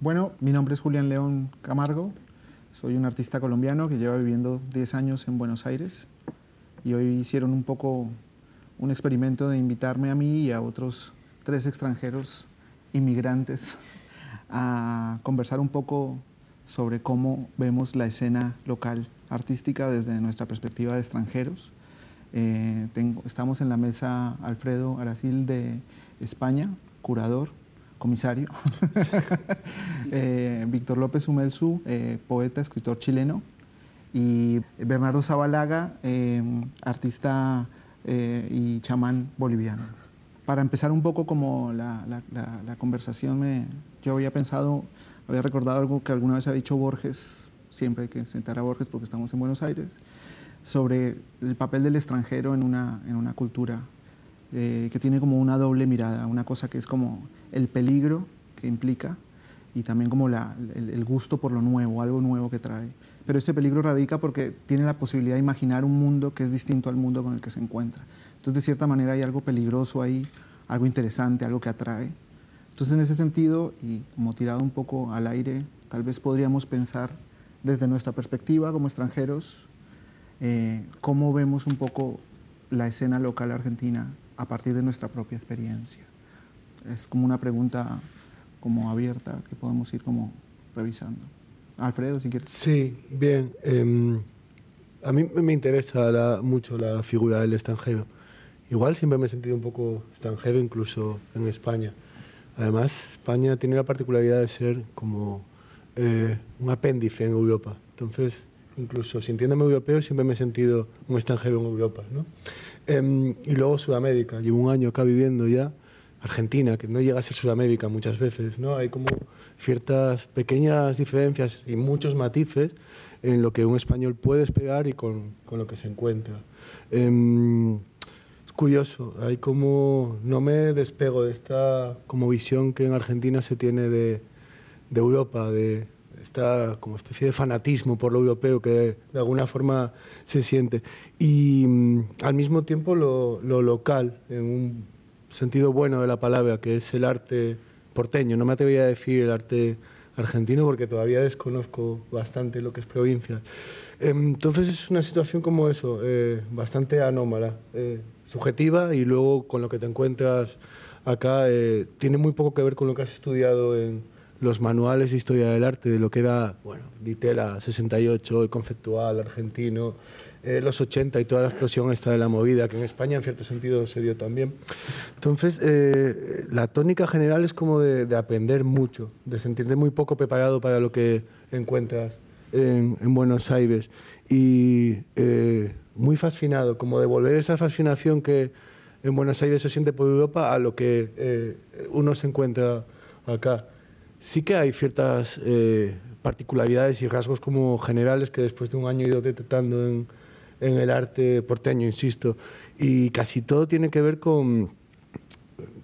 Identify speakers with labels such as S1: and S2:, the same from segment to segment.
S1: Bueno, mi nombre es Julián León Camargo, soy un artista colombiano que lleva viviendo 10 años en Buenos Aires y hoy hicieron un poco un experimento de invitarme a mí y a otros tres extranjeros inmigrantes a conversar un poco sobre cómo vemos la escena local artística desde nuestra perspectiva de extranjeros. Eh, estamos en la mesa Alfredo Aracil de España, curador, comisario, eh, Víctor López Humelsu, eh, poeta, escritor chileno, y Bernardo Zabalaga, eh, artista y chamán boliviano. Para empezar un poco como la, conversación, me, yo había pensado, había recordado algo que alguna vez ha dicho Borges, siempre hay que sentar a Borges porque estamos en Buenos Aires, sobre el papel del extranjero en una, en una cultura eh, que tiene como una doble mirada, una cosa que es como el peligro que implica y también como la, el, gusto por lo nuevo, algo nuevo que trae. Pero ese peligro radica porque tiene la posibilidad de imaginar un mundo que es distinto al mundo con el que se encuentra. Entonces, de cierta manera, hay algo peligroso ahí, algo interesante, algo que atrae. Entonces, en ese sentido, y como tirado un poco al aire, tal vez podríamos pensar desde nuestra perspectiva como extranjeros, eh, cómo vemos un poco la escena local argentina a partir de nuestra propia experiencia. Es como una pregunta como abierta que podemos ir como revisando. Alfredo, si quieres.
S2: Sí, bien. Em, a mí me interesa mucho la figura del extranjero. Igual siempre me he sentido un poco extranjero, incluso en España. Además, España tiene la particularidad de ser como eh, un apéndice en Europa. Entonces, incluso sintiéndome europeo, siempre me he sentido un extranjero en Europa. ¿no? Em, y luego Sudamérica, llevo un año acá viviendo ya. Argentina, que no llega a ser Sudamérica muchas veces, ¿no? Hay como ciertas pequeñas diferencias y muchos matices en lo que un español puede esperar y con, con lo que se encuentra. Em, es curioso, hay como, no me despego de esta como visión que en Argentina se tiene de, de Europa, de, esta como especie de fanatismo por lo europeo que de alguna forma se siente. Y mm, al mismo tiempo lo, lo, local, en un sentido bueno de la palabra, que es el arte porteño. No me atrevería a decir el arte argentino porque todavía desconozco bastante lo que es provincia. Entonces es una situación como eso, eh, bastante anómala, eh, subjetiva y luego con lo que te encuentras acá eh, tiene muy poco que ver con lo que has estudiado en los manuales de historia del arte de lo que era, bueno, Ditela 68, el conceptual argentino, eh, los 80 y toda la explosión esta de la movida, que en España en cierto sentido se dio también. Entonces, eh, la tónica general es como de, aprender mucho, de sentirte muy poco preparado para lo que encuentras en, Buenos Aires y eh, muy fascinado, como de volver esa fascinación que en Buenos Aires se siente por Europa a lo que uno se encuentra acá sí que hay ciertas eh, particularidades y rasgos como generales que después de un año he ido detectando en, el arte porteño, insisto, y casi todo tiene que ver con,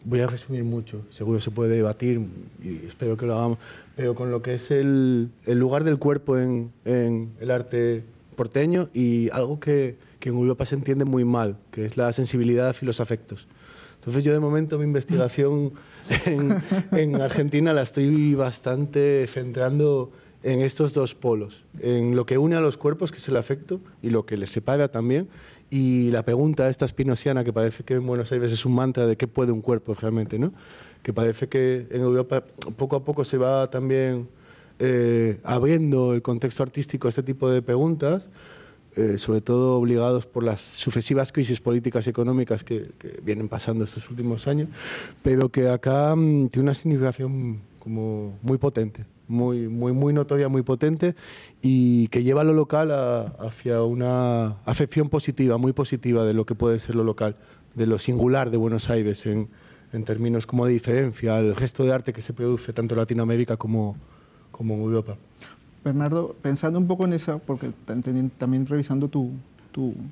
S2: voy a resumir mucho, seguro se puede debatir y espero que lo hagamos, pero con lo que es el, lugar del cuerpo en, en, el arte porteño y algo que, que en Europa se entiende muy mal, que es la sensibilidad y los afectos. Entonces yo de momento mi investigación en, Argentina la estoy bastante centrando en estos dos polos, en lo que une a los cuerpos, que es el afecto, y lo que les separa también, y la pregunta esta espinosiana, que parece que en Buenos Aires es un mantra de qué puede un cuerpo realmente, ¿no? que parece que en Europa poco a poco se va también eh, abriendo el contexto artístico a este tipo de preguntas, eh, sobre todo obligados por las sucesivas crisis políticas y económicas que, vienen pasando estos últimos años, pero que acá mm, tiene una significación como muy potente, muy, muy, muy notoria, muy potente y que lleva a lo local hacia una afección positiva, muy positiva de lo que puede ser lo local, de lo singular de Buenos Aires en, en términos como de diferencia al resto de arte que se produce tanto en Latinoamérica como, como en Europa.
S1: Bernardo, pensando un poco en eso, porque también revisando tu,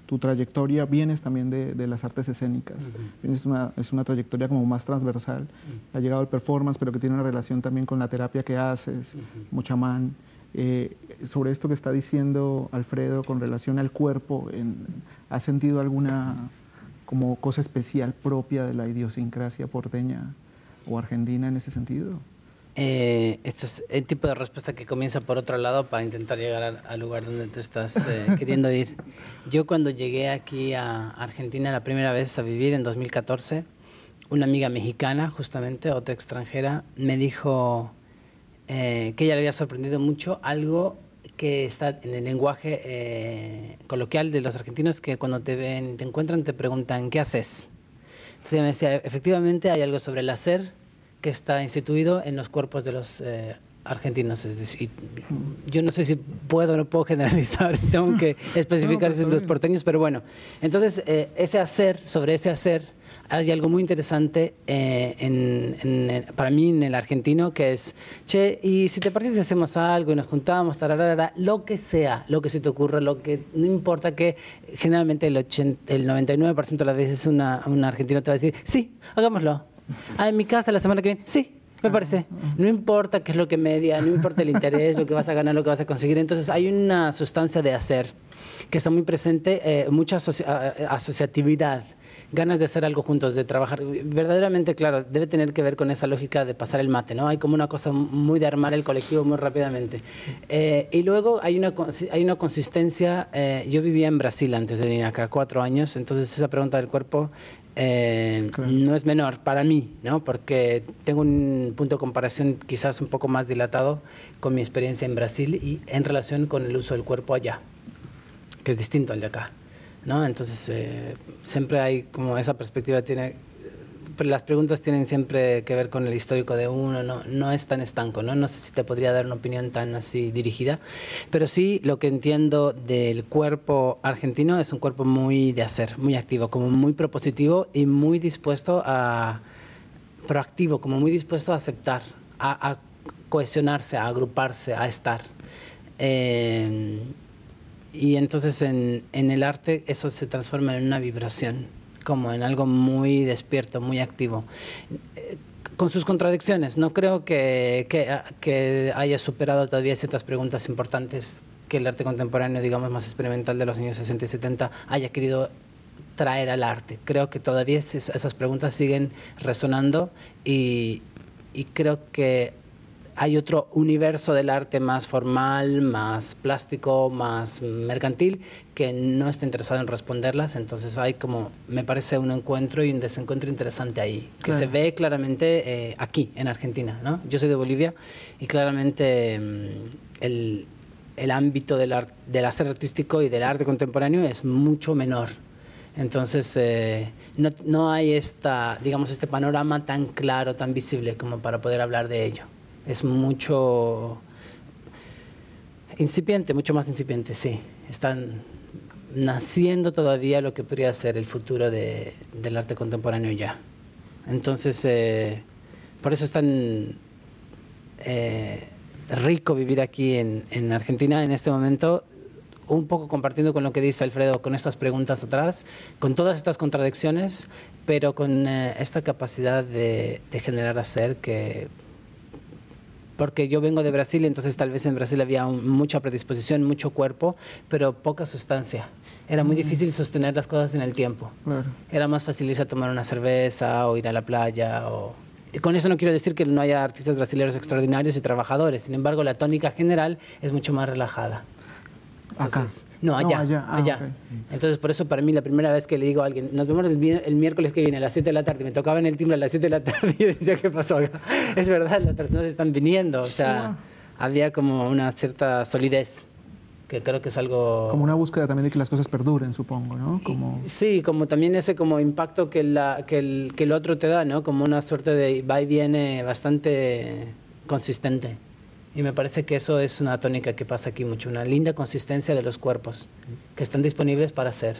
S1: tu, trayectoria, vienes también de, las artes escénicas, es, una, es una trayectoria como más transversal, ha llegado al performance, pero que tiene una relación también con la terapia que haces, chamán. Eh, sobre esto que está diciendo Alfredo con relación al cuerpo, ¿has sentido alguna como cosa especial propia de la idiosincrasia porteña o argentina en ese sentido?
S3: Eh, este es el tipo de respuesta que comienza por otro lado para intentar llegar al, lugar donde tú estás eh, queriendo ir. Yo cuando llegué aquí a Argentina la primera vez a vivir en 2014, una amiga mexicana, justamente, otra extranjera, me dijo eh, que ella le había sorprendido mucho algo que está en el lenguaje coloquial de los argentinos, que cuando te ven, te encuentran, te preguntan, ¿qué haces? Entonces ella me decía, efectivamente hay algo sobre el hacer que está instituido en los cuerpos de los eh, argentinos. Es decir, yo no sé si puedo o no puedo generalizar, tengo que especificar si los porteños, pero bueno. Entonces, eh, ese hacer, sobre ese hacer, hay algo muy interesante eh, en, para mí en el argentino que es, che, y si te parece si hacemos algo y nos juntamos, tararara, lo que sea, lo que se te ocurra, lo que no importa que generalmente el, 80, el 99% de las veces una, un argentino te va a decir, sí, hagámoslo Ah, en mi casa la semana que viene. Sí, me parece. No importa qué es lo que media, no importa el interés, lo que vas a ganar, lo que vas a conseguir. Entonces hay una sustancia de hacer que está muy presente, eh, mucha asociatividad ganas de hacer algo juntos, de trabajar. Verdaderamente, claro, debe tener que ver con esa lógica de pasar el mate, ¿no? Hay como una cosa muy de armar el colectivo muy rápidamente. Eh, y luego hay una, hay una consistencia. Eh, yo vivía en Brasil antes de venir acá, cuatro años, entonces esa pregunta del cuerpo eh, no es menor para mí, ¿no? porque tengo un punto de comparación quizás un poco más dilatado con mi experiencia en Brasil y en relación con el uso del cuerpo allá, que es distinto al de acá. ¿no? Entonces, eh, siempre hay como esa perspectiva, tiene las preguntas tienen siempre que ver con el histórico de uno, no, no es tan estanco, ¿no? No sé si te podría dar una opinión tan así dirigida, pero sí lo que entiendo del cuerpo argentino es un cuerpo muy de hacer, muy activo, como muy propositivo y muy dispuesto a, proactivo, como muy dispuesto a aceptar, a, cohesionarse, a agruparse, a estar. Eh, y entonces en, en el arte eso se transforma en una vibración como en algo muy despierto, muy activo. Con sus contradicciones, no creo que, que, haya superado todavía ciertas preguntas importantes que el arte contemporáneo, digamos, más experimental de los años 60 y 70 haya querido traer al arte. Creo que todavía esas preguntas siguen resonando y, y creo que hay otro universo del arte más formal, más plástico, más mercantil, que no está interesado en responderlas. Entonces hay como, me parece, un encuentro y un desencuentro interesante ahí, que se ve claramente eh, aquí, en Argentina. ¿no? Yo soy de Bolivia y claramente mm, el, el, ámbito del, del hacer artístico y del arte contemporáneo es mucho menor. Entonces, eh, no, no hay esta, digamos, este panorama tan claro, tan visible como para poder hablar de ello es mucho incipiente, mucho más incipiente, sí. Están naciendo todavía lo que podría ser el futuro de, del arte contemporáneo ya. Entonces, eh, por eso es tan eh, rico vivir aquí en, en, Argentina en este momento, un poco compartiendo con lo que dice Alfredo, con estas preguntas atrás, con todas estas contradicciones, pero con eh, esta capacidad de, de generar hacer que porque yo vengo de Brasil, entonces tal vez en Brasil había mucha predisposición, mucho cuerpo, pero poca sustancia. Era muy mm. difícil sostener las cosas en el tiempo. Era más fácil irse a tomar una cerveza o ir a la playa. O... con eso no quiero decir que no haya artistas brasileños extraordinarios y trabajadores, sin embargo la tónica general es mucho más relajada.
S1: Acá.
S3: No, allá. allá. Ah, Entonces, por eso para mí la primera vez que le digo a alguien, nos vemos el, miércoles que viene a las 7 de la tarde, me tocaba en el timbre a las 7 de la tarde y yo decía, ¿qué pasó acá? Es verdad, las personas están viniendo. O sea, había como una cierta solidez que creo que es algo...
S1: Como una búsqueda también de que las cosas perduren, supongo, ¿no? Como...
S3: Sí, como también ese como impacto que, la, que, el, que el otro te da, ¿no? Como una suerte de va y viene bastante consistente. Y me parece que eso es una tónica que pasa aquí mucho, una linda consistencia de los cuerpos que están disponibles para hacer.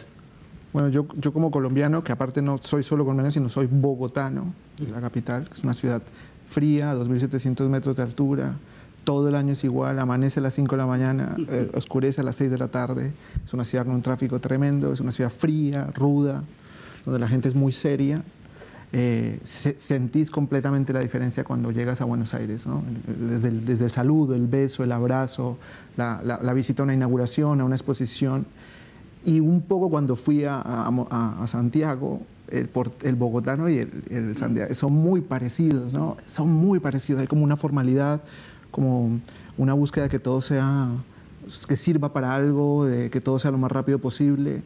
S1: Bueno, yo, yo como colombiano, que aparte no soy solo colombiano, sino soy bogotano, la capital, que es una ciudad fría, 2.700 metros de altura, todo el año es igual, amanece a las 5 de la mañana, eh, oscurece a las 6 de la tarde, es una ciudad con un tráfico tremendo, es una ciudad fría, ruda, donde la gente es muy seria eh, sentís completamente la diferencia cuando llegas a Buenos Aires, desde, el, saludo, el beso, el abrazo, la, visita a una inauguración, a una exposición. Y un poco cuando fui a, Santiago, el, bogotano y el, Santiago son muy parecidos. Son muy parecidos, hay como una formalidad, como una búsqueda de que todo sea, que sirva para algo, de que todo sea lo más rápido posible.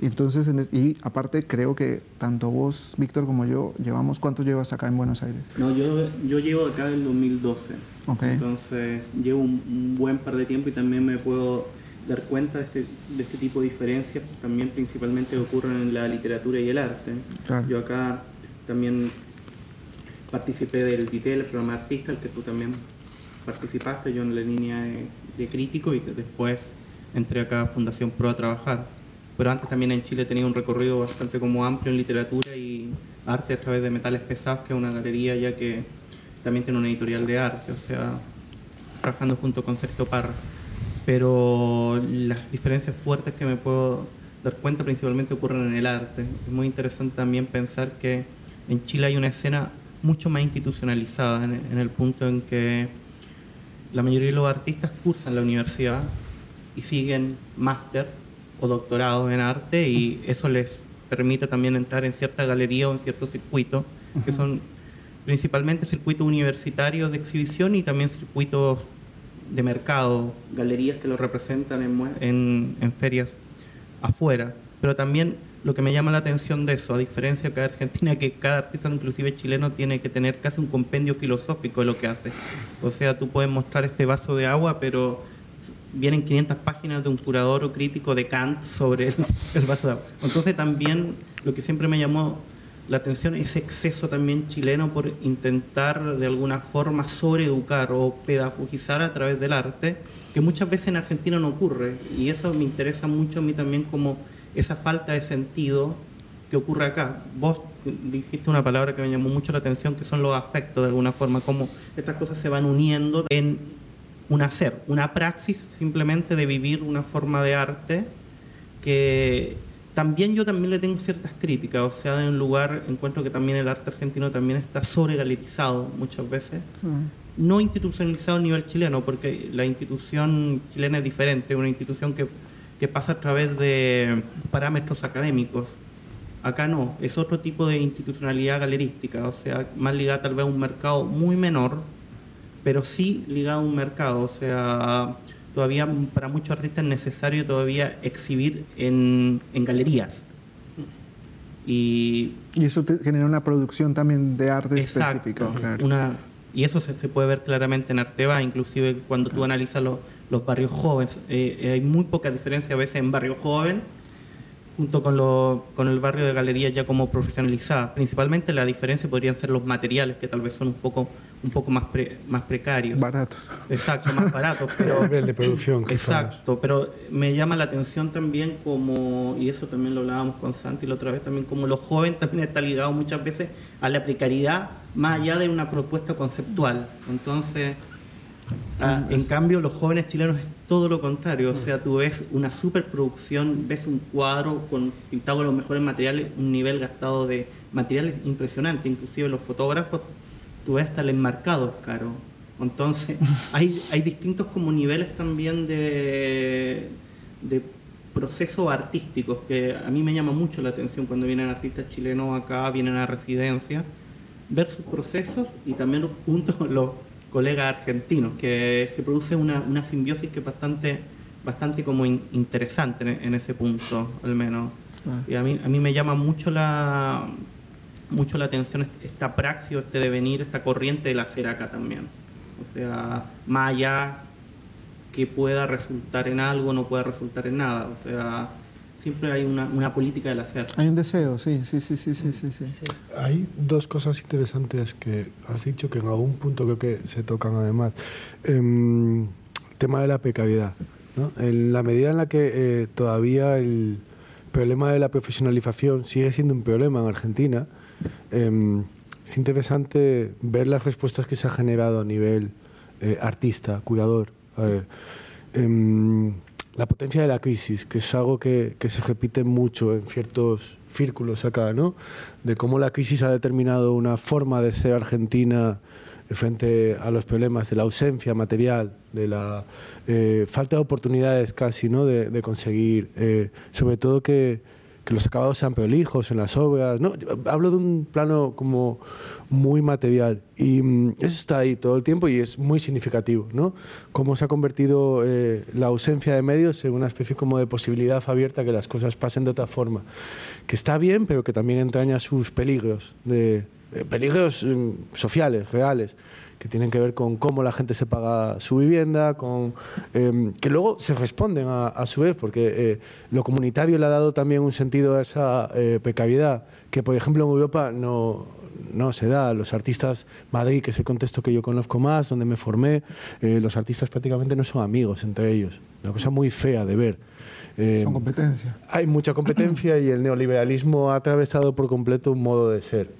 S1: Entonces, y aparte creo que tanto vos, Víctor, como yo, llevamos, ¿cuánto llevas acá en Buenos Aires?
S4: No, yo, yo llevo acá en 2012.
S1: Okay.
S4: Entonces, llevo un, un, buen par de tiempo y también me puedo dar cuenta de este, de este tipo de diferencias, también principalmente ocurren en la literatura y el arte.
S1: Claro.
S4: Yo acá también participé del DITEL, el programa artista, el que tú también participaste, yo en la línea de, de crítico y después entré acá a Fundación Pro a trabajar. Pero antes también en Chile tenido un recorrido bastante como amplio en literatura y arte a través de Metales Pesados, que es una galería ya que también tiene una editorial de arte, o sea, trabajando junto con Sergio Parra. Pero las diferencias fuertes que me puedo dar cuenta principalmente ocurren en el arte. Es muy interesante también pensar que en Chile hay una escena mucho más institucionalizada en el punto en que la mayoría de los artistas cursan la universidad y siguen máster o doctorado en arte y eso les permite también entrar en cierta galería o en ciertos circuitos, que son principalmente circuitos universitarios de exhibición y también circuitos de mercado, galerías que lo representan en, en, en ferias afuera. Pero también lo que me llama la atención de eso, a diferencia de Argentina, que cada artista, inclusive chileno, tiene que tener casi un compendio filosófico de lo que hace. O sea, tú puedes mostrar este vaso de agua, pero vienen 500 páginas de un curador o crítico de Kant sobre el, el vaso de agua. Entonces también lo que siempre me llamó la atención es ese exceso también chileno por intentar de alguna forma sobreeducar o pedagogizar a través del arte, que muchas veces en Argentina no ocurre. Y eso me interesa mucho a mí también como esa falta de sentido que ocurre acá. Vos dijiste una palabra que me llamó mucho la atención, que son los afectos de alguna forma, cómo estas cosas se van uniendo en un hacer, una praxis simplemente de vivir una forma de arte que también yo también le tengo ciertas críticas, o sea, en un lugar encuentro que también el arte argentino también está sobregalerizado muchas veces, mm. no institucionalizado a nivel chileno, porque la institución chilena es diferente, una institución que, que pasa a través de parámetros académicos. Acá no, es otro tipo de institucionalidad galerística, o sea, más ligada tal vez a un mercado muy menor, pero sí ligado a un mercado, o sea, todavía para muchos artistas es necesario todavía exhibir en, en galerías. Y,
S1: y eso te genera una producción también de arte
S4: exacto,
S1: específico. Claro.
S4: Una, y eso se, se, puede ver claramente en Arteba, inclusive cuando tú analizas lo, los barrios jóvenes. Eh, hay muy poca diferencia a veces en barrio joven junto con, lo, con el barrio de galería ya como profesionalizada. Principalmente la diferencia podrían ser los materiales, que tal vez son un poco un poco más pre, más precarios.
S1: Baratos.
S4: Exacto, más baratos. Pero,
S2: el nivel de producción.
S4: Exacto, pero me llama la atención también como, y eso también lo hablábamos con Santi la otra vez, también como los jóvenes también está ligado muchas veces a la precariedad más allá de una propuesta conceptual. Entonces, ah, en cambio, los jóvenes chilenos es todo lo contrario. O sea, tú ves una superproducción, ves un cuadro con pintado con los mejores materiales, un nivel gastado de materiales impresionante. Inclusive los fotógrafos tú ves hasta el enmarcado caro. Entonces, hay, hay distintos como niveles también de, de procesos artísticos que a mí me llama mucho la atención cuando vienen artistas chilenos acá, vienen a residencia, ver sus procesos y también junto con los colegas argentinos, que se produce una, una simbiosis que es bastante, bastante como in, interesante en, en, ese punto, al menos. Ah. Y a mí, a mí me llama mucho la mucho la atención esta praxis, este devenir, esta corriente de la acá también. O sea, más allá que pueda resultar en algo, no pueda resultar en nada. O sea, siempre hay una, una política del hacer.
S1: Hay un deseo, sí, sí, sí, sí, sí, sí, sí.
S2: Hay dos cosas interesantes que has dicho que en algún punto creo que se tocan además. Eh, el tema de la precariedad. ¿no? En la medida en la que eh, todavía el problema de la profesionalización sigue siendo un problema en Argentina, eh, es interesante ver las respuestas que se ha generado a nivel eh, artista, cuidador. Eh, eh, la potencia de la crisis, que es algo que, que, se repite mucho en ciertos círculos acá, ¿no? De cómo la crisis ha determinado una forma de ser argentina frente a los problemas de la ausencia material de la eh, falta de oportunidades casi, ¿no? De, de conseguir, eh, sobre todo que, que los acabados sean prolijos en las obras. ¿no? Hablo de un plano como muy material y mm, eso está ahí todo el tiempo y es muy significativo. ¿no? Cómo se ha convertido eh, la ausencia de medios en una especie como de posibilidad abierta que las cosas pasen de otra forma. Que está bien, pero que también entraña sus peligros, de, eh, peligros mm, sociales, reales que tienen que ver con cómo la gente se paga su vivienda, con eh, que luego se responden a, a su vez, porque eh, lo comunitario le ha dado también un sentido a esa eh, precariedad, que por ejemplo en Europa no, no se da. Los artistas, Madrid, que es el contexto que yo conozco más, donde me formé, eh, los artistas prácticamente no son amigos entre ellos. Una cosa muy fea de ver. Eh,
S1: Son competencia.
S2: hay mucha competencia y el neoliberalismo ha atravesado por completo un modo de ser.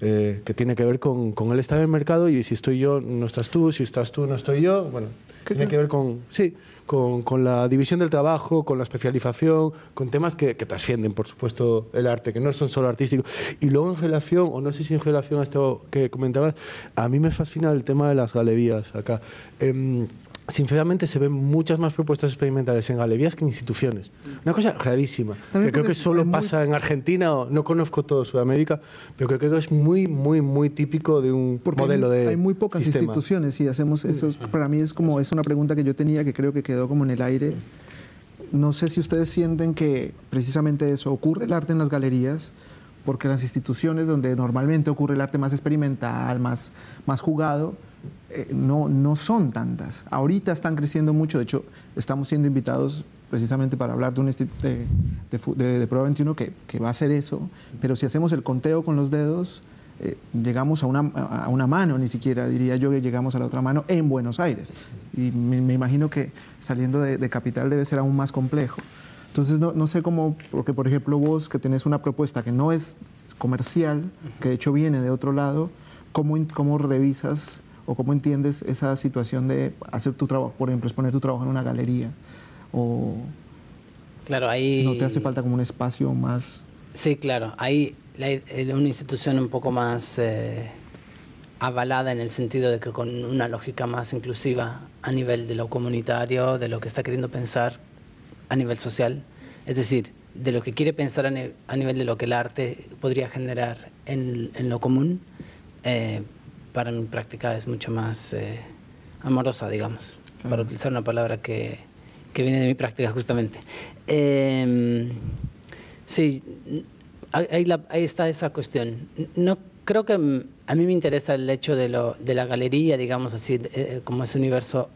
S2: Eh, que tiene que ver con, con el estar en el mercado y si estoy yo, no estás tú, si estás tú, no estoy yo. Bueno,
S1: ¿Qué
S2: tiene que ver con, sí, con, con la división del trabajo, con la especialización, con temas que, que trascienden, por supuesto, el arte, que no son solo artísticos. Y luego en relación, o no sé si en relación a esto que comentabas, a mí me fascina el tema de las galerías acá. Em, Sinceramente se ven muchas más propuestas experimentales en galerías que en instituciones. Una cosa rarísima.
S1: También
S2: Que creo que solo
S1: muy-
S2: pasa en Argentina, o no conozco todo Sudamérica, pero que creo que es muy, muy, muy típico de un
S1: Porque
S2: modelo
S1: hay,
S2: de
S1: hay muy pocas
S2: sistema.
S1: instituciones y hacemos eso. es- Para mí es como es una pregunta que yo tenía que creo que quedó como en el aire. No sé si ustedes sienten que precisamente eso ocurre el arte en las galerías, porque las instituciones donde normalmente ocurre el arte más experimental, más, más jugado, eh, no, no son tantas. Ahorita están creciendo mucho, de hecho estamos siendo invitados precisamente para hablar de un de, de, de- Prueba 21 que, que va a hacer eso, pero si hacemos el conteo con los dedos, eh, llegamos a una, a una mano, ni siquiera diría yo que llegamos a la otra mano en Buenos Aires. Y me, imagino que saliendo de, capital debe ser aún más complejo. Entonces, no, no sé cómo, porque por ejemplo vos que tenés una propuesta que no es comercial, que de hecho viene de otro lado, ¿cómo, cómo revisas o cómo entiendes esa situación de hacer tu trabajo, por ejemplo, exponer tu trabajo en una galería? ¿O
S3: Claro, ahí...
S1: no te hace falta como un espacio más...
S3: Sí, claro. El- una institución un poco más eh, avalada en el sentido de que con una lógica más inclusiva a nivel de lo comunitario, de lo que está queriendo pensar a nivel social, es decir, de lo que quiere pensar a, ni- a nivel de lo que el arte podría generar en, en lo común, eh, para mi práctica es mucho más eh, amorosa, digamos, para utilizar una palabra que, que viene de mi práctica justamente. Eh, Sí, ahí, la- ahí está esa cuestión. No creo que a mí me interesa el hecho de, lo, de la galería, digamos así, eh, como ese universo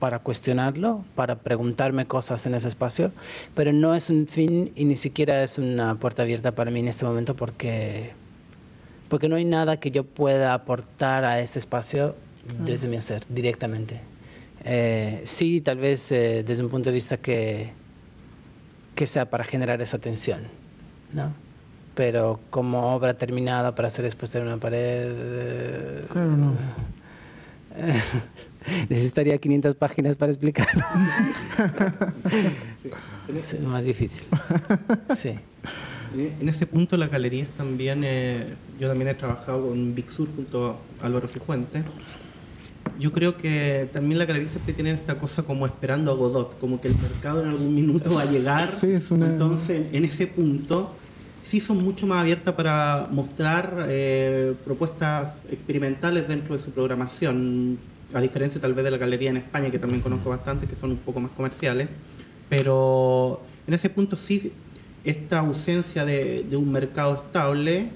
S3: para cuestionarlo, para preguntarme cosas en ese espacio, pero no es un fin y ni siquiera es una puerta abierta para mí en este momento porque, porque no hay nada que yo pueda aportar a ese espacio desde mi hacer directamente. Eh, sí, tal vez eh, desde un punto de vista que, que sea para generar esa tensión, ¿no? Pero como obra terminada para ser expuesta en una pared... eh,
S1: Claro, no.
S3: necesitaría 500 páginas para explicarlo. es más difícil. Sí.
S4: En en ese punto las galerías también, eh, yo también he trabajado con Big Sur junto a Álvaro Cifuentes. Yo creo que también las galerías siempre tienen esta cosa como esperando a Godot, como que el mercado en algún minuto va a llegar.
S1: Sí, es una-
S4: Entonces, en ese punto, sí son mucho más abiertas para mostrar eh, propuestas experimentales dentro de su programación, a diferencia tal vez de la galería en España, que también conozco bastante, que son un poco más comerciales. Pero en ese punto sí, esta ausencia de, de un mercado estable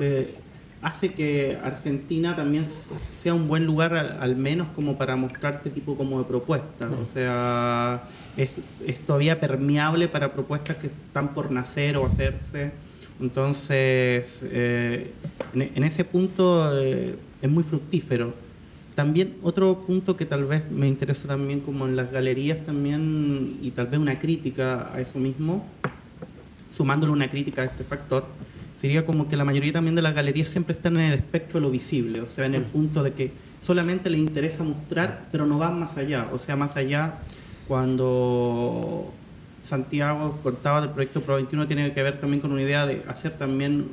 S4: eh, hace que Argentina también sea un buen lugar al, al menos como para mostrar este tipo como de propuestas. O sea, es, es todavía permeable para propuestas que están por nacer o hacerse. Entonces, eh, en, en ese punto eh, es muy fructífero. También otro punto que tal vez me interesa también como en las galerías también y tal vez una crítica a eso mismo, sumándole una crítica a este factor, sería como que la mayoría también de las galerías siempre están en el espectro de lo visible, o sea, en el punto de que solamente les interesa mostrar, pero no van más allá, o sea, más allá cuando Santiago contaba del proyecto Pro 21 tiene que ver también con una idea de hacer también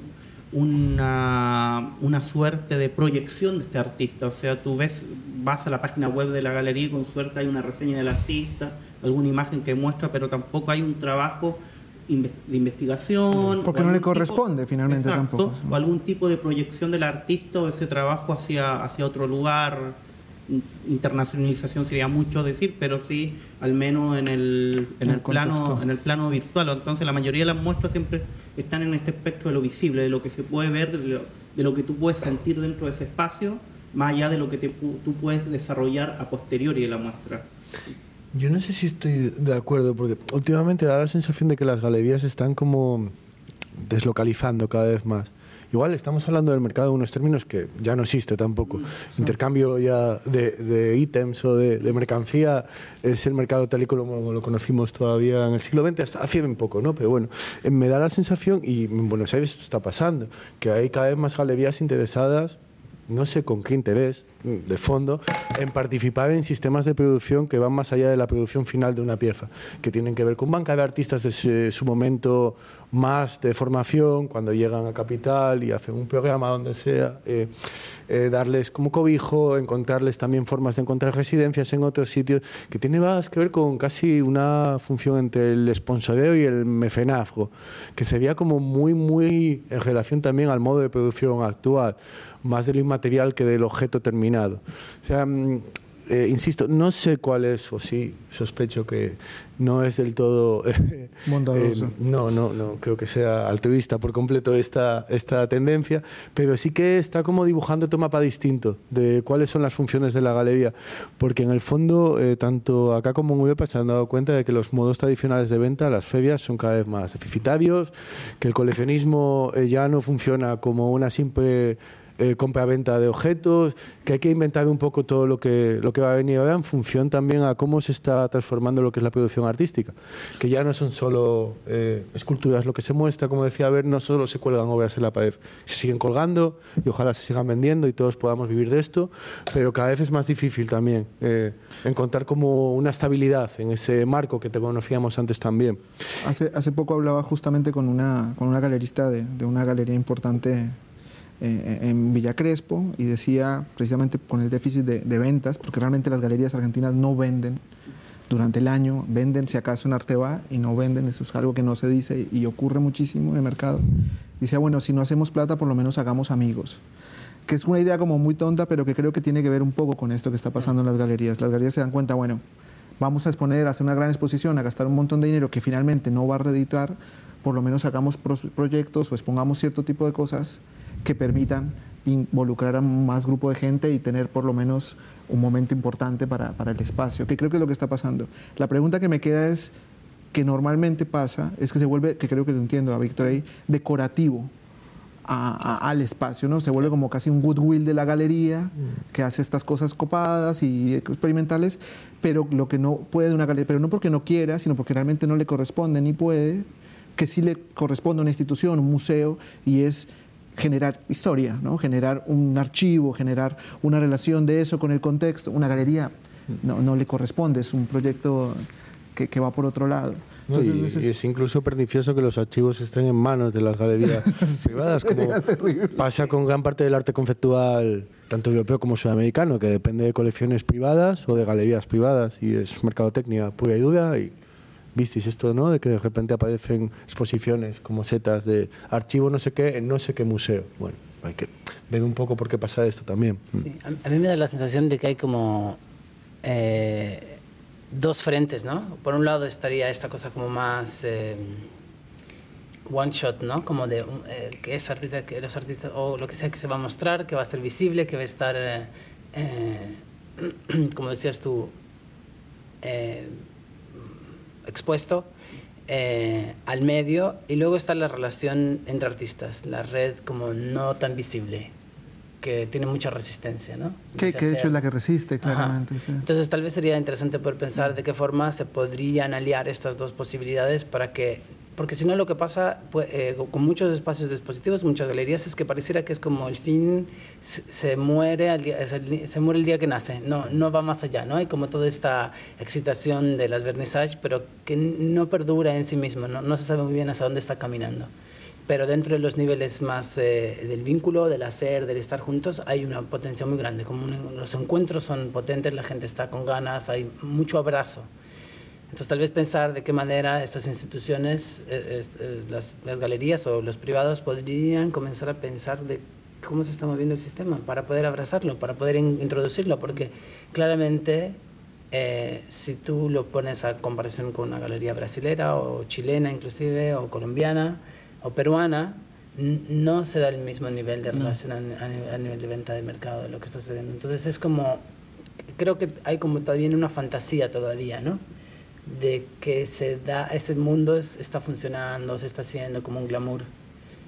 S4: una, una suerte de proyección de este artista, o sea, tú ves, vas a la página web de la galería y con suerte hay una reseña del artista, alguna imagen que muestra, pero tampoco hay un trabajo de investigación.
S1: Porque no le corresponde finalmente tampoco.
S4: O algún tipo de proyección del artista o ese trabajo hacia, hacia otro lugar. Internacionalización sería mucho decir, pero sí, al menos en el, en el, plano, en el plano virtual. Entonces, la mayoría de las muestras siempre están en este espectro de lo visible, de lo que se puede ver, de lo, que tú puedes sentir dentro de ese espacio, más allá de lo que tú puedes desarrollar a posteriori de la muestra.
S2: Yo no sé si estoy de acuerdo, porque últimamente da la sensación de que las galerías están como deslocalizando cada vez más. Igual estamos hablando del mercado en unos términos que ya no existe tampoco. Intercambio ya de, ítems o de, mercancía es el mercado tal y como lo conocimos todavía en el siglo XX, hasta hace un poco, ¿no? Pero bueno, eh, me da la sensación, y en Buenos Aires esto está pasando, que hay cada vez más galerías interesadas no sé con qué interés, de fondo, en participar en sistemas de producción que van más allá de la producción final de una pieza, que tienen que ver con banca de artistas de su momento más de formación, cuando llegan a Capital y hacen un programa donde sea, eh, eh, darles como cobijo, encontrarles también formas de encontrar residencias en otros sitios, que tiene más que ver con casi una función entre el sponsoreo y el mecenazgo, que sería como muy, muy en relación también al modo de producción actual, más del inmaterial que del objeto terminado. O sea, mm, eh, insisto, no sé cuál es, o sí, sospecho que no es del todo...
S1: Eh, Bondadoso.
S2: no, no, no, creo que sea altruista por completo esta, esta tendencia, pero sí que está como dibujando otro mapa distinto de cuáles son las funciones de la galería, porque en el fondo, eh, tanto acá como en Europa se han dado cuenta de que los modos tradicionales de venta, las ferias, son cada vez más deficitarios, que el coleccionismo ya no funciona como una simple eh, compra-venta de objetos, que hay que inventar un poco todo lo que, lo que va a venir ahora en función también a cómo se está transformando lo que es la producción artística, que ya no son solo eh, esculturas lo que se muestra, como decía, ver, no solo se cuelgan obras en la pared, se siguen colgando y ojalá se sigan vendiendo y todos podamos vivir de esto, pero cada vez es más difícil también eh, encontrar como una estabilidad en ese marco que te conocíamos antes también.
S1: Hace, hace poco hablaba justamente con una, con una galerista de, de una galería importante eh, en Villa Crespo y decía precisamente con el déficit de, ventas, porque realmente las galerías argentinas no venden durante el año, venden si acaso en Arteba y no venden, eso es algo que no se dice y ocurre muchísimo en el mercado. Dice, bueno, si no hacemos plata, por lo menos hagamos amigos que es una idea como muy tonta, pero que creo que tiene que ver un poco con esto que está pasando en las galerías. Las galerías se dan cuenta, bueno, vamos a exponer, a hacer una gran exposición, a gastar un montón de dinero que finalmente no va a reeditar, por lo menos hagamos proyectos o expongamos cierto tipo de cosas que permitan involucrar a más grupo de gente y tener por lo menos un momento importante para, para, el espacio, que creo que es lo que está pasando. La pregunta que me queda es que normalmente pasa, es que se vuelve, que creo que lo entiendo a Víctor ahí, decorativo al espacio, ¿no? Se vuelve como casi un goodwill de la galería mm. que hace estas cosas copadas y experimentales, pero lo que no puede una galería, pero no porque no quiera, sino porque realmente no le corresponde ni puede, que sí le corresponde a una institución, un museo, y es generar historia, ¿no? generar un archivo, generar una relación de eso con el contexto. Una galería no, no le corresponde, es un proyecto que, que va por otro lado.
S2: Entonces, y, es, incluso pernicioso que los archivos estén en manos de las galerías privadas, como pasa con gran parte del arte conceptual, tanto europeo como sudamericano, que depende de colecciones privadas o de galerías privadas, y es mercadotecnia pura y dura. Y, visteis esto, ¿no? De que de repente aparecen exposiciones como setas de archivo no sé qué en no sé qué museo. Bueno, hay que ver un poco por qué pasa esto también.
S3: Sí, a mí me da la sensación de que hay como eh, dos frentes, ¿no? Por un lado estaría esta cosa como más eh, one shot, ¿no? Como de eh, que es artista, que los artistas o lo que sea que se va a mostrar, que va a ser visible, que va a estar, como decías tú expuesto eh, al medio y luego está la relación entre artistas, la red como no tan visible, que tiene mucha resistencia, ¿no?
S1: Que, de hecho es la que resiste, claramente.
S3: Entonces tal vez sería interesante poder pensar de qué forma se podrían aliar estas dos posibilidades para que porque si no lo que pasa pues, eh, con muchos espacios dispositivos, muchas galerías, es que pareciera que es como el fin se, muere al día, se muere el día que nace, no, no va más allá, ¿no? Hay como toda esta excitación de las vernissages, pero que no perdura en sí mismo, ¿no? no se sabe muy bien hacia dónde está caminando. pero dentro de los niveles más eh, del vínculo, del hacer, del estar juntos, hay una potencia muy grande. Como los encuentros son potentes, la gente está con ganas, hay mucho abrazo. Entonces, tal vez pensar de qué manera estas instituciones, eh, eh, las, las, galerías o los privados podrían comenzar a pensar de cómo se está moviendo el sistema para poder abrazarlo, para poder introducirlo, porque claramente si tú lo pones a comparación con una galería brasilera o chilena inclusive o colombiana, o peruana, no se da el mismo nivel de relación a, nivel de venta de mercado de lo que está sucediendo. Entonces es como, creo que hay como todavía una fantasía todavía, ¿no? De que se da, ese mundo está funcionando, se está haciendo como un glamour.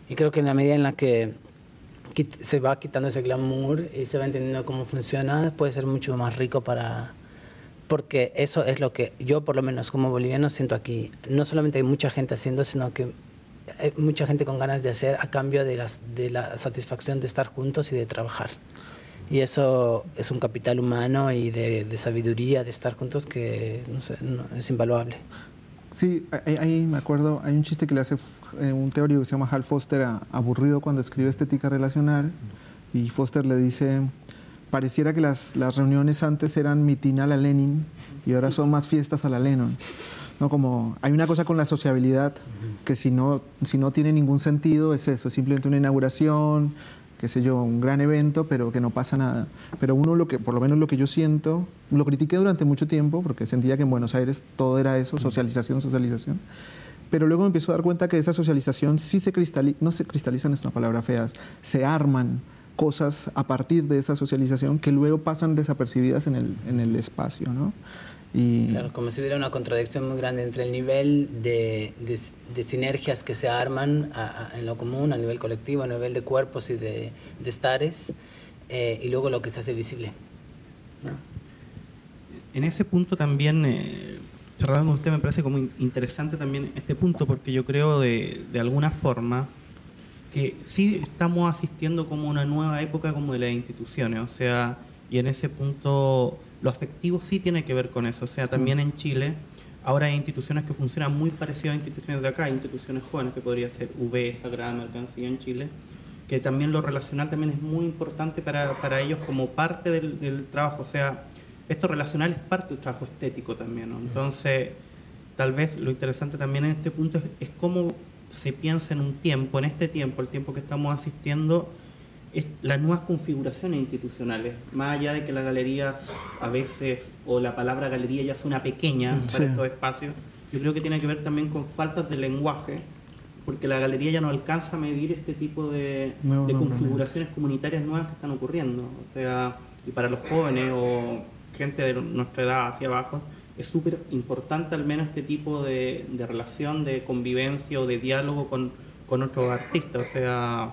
S3: Y creo que en la medida en la que se va quitando ese glamour y se va entendiendo cómo funciona, puede ser mucho más rico para... Porque eso es lo que yo, por lo menos como boliviano, siento aquí. No solamente hay mucha gente haciendo, sino que hay mucha gente con ganas de hacer a cambio de, las, de la satisfacción de estar juntos y de trabajar. Y eso es un capital humano y de, sabiduría de estar juntos que no sé, es invaluable.
S1: Sí, ahí me acuerdo, hay un chiste que le hace eh, un teórico que se llama Hal Foster aburrido cuando escribe estética relacional y Foster le dice, pareciera que las, las reuniones antes eran mitin a la Lenin y ahora son más fiestas a la Lennon. ¿no? Como hay una cosa con la sociabilidad que si no, si no tiene ningún sentido es eso, es simplemente una inauguración, qué sé yo, un gran evento, pero que no pasa nada. Pero uno lo que, por lo menos lo que yo siento, lo critiqué durante mucho tiempo porque sentía que en Buenos Aires todo era eso, socialización, socialización. Pero luego me empiezo a dar cuenta que esa socialización sí se cristaliza, no se cristalizan es una palabra fea, se arman cosas a partir de esa socialización que luego pasan desapercibidas en el, en el espacio, ¿no?
S3: Claro, como si hubiera una contradicción muy grande entre el nivel de, de, sinergias que se arman en lo común, a nivel colectivo, a nivel de cuerpos y de, de estares, eh, y luego lo que se hace visible.
S4: En ese punto también, eh, cerrando usted, me parece como interesante también este punto, porque yo creo de, de alguna forma que sí estamos asistiendo como una nueva época como de las instituciones, o sea, y en ese punto lo afectivo sí tiene que ver con eso. O sea, también en Chile ahora hay instituciones que funcionan muy parecidas a instituciones de acá, instituciones jóvenes que podría ser UB, Sagrada Mercancía en Chile, que también lo relacional también es muy importante para, para ellos como parte del, trabajo. O sea, esto relacional es parte del trabajo estético también. ¿no? Entonces, tal vez lo interesante también en este punto es, es cómo se piensa en un tiempo, en este tiempo, el tiempo que estamos asistiendo, las nuevas configuraciones institucionales, más allá de que la galería a veces, o la palabra galería ya es una pequeña mm, para estos espacios, yo creo que tiene que ver también con faltas de lenguaje, porque la galería ya no alcanza a medir este tipo de, configuraciones comunitarias nuevas que están ocurriendo. O sea, y para los jóvenes o gente de nuestra edad hacia abajo, es súper importante al menos este tipo de, relación, de convivencia o de diálogo con, con otros artistas. O sea,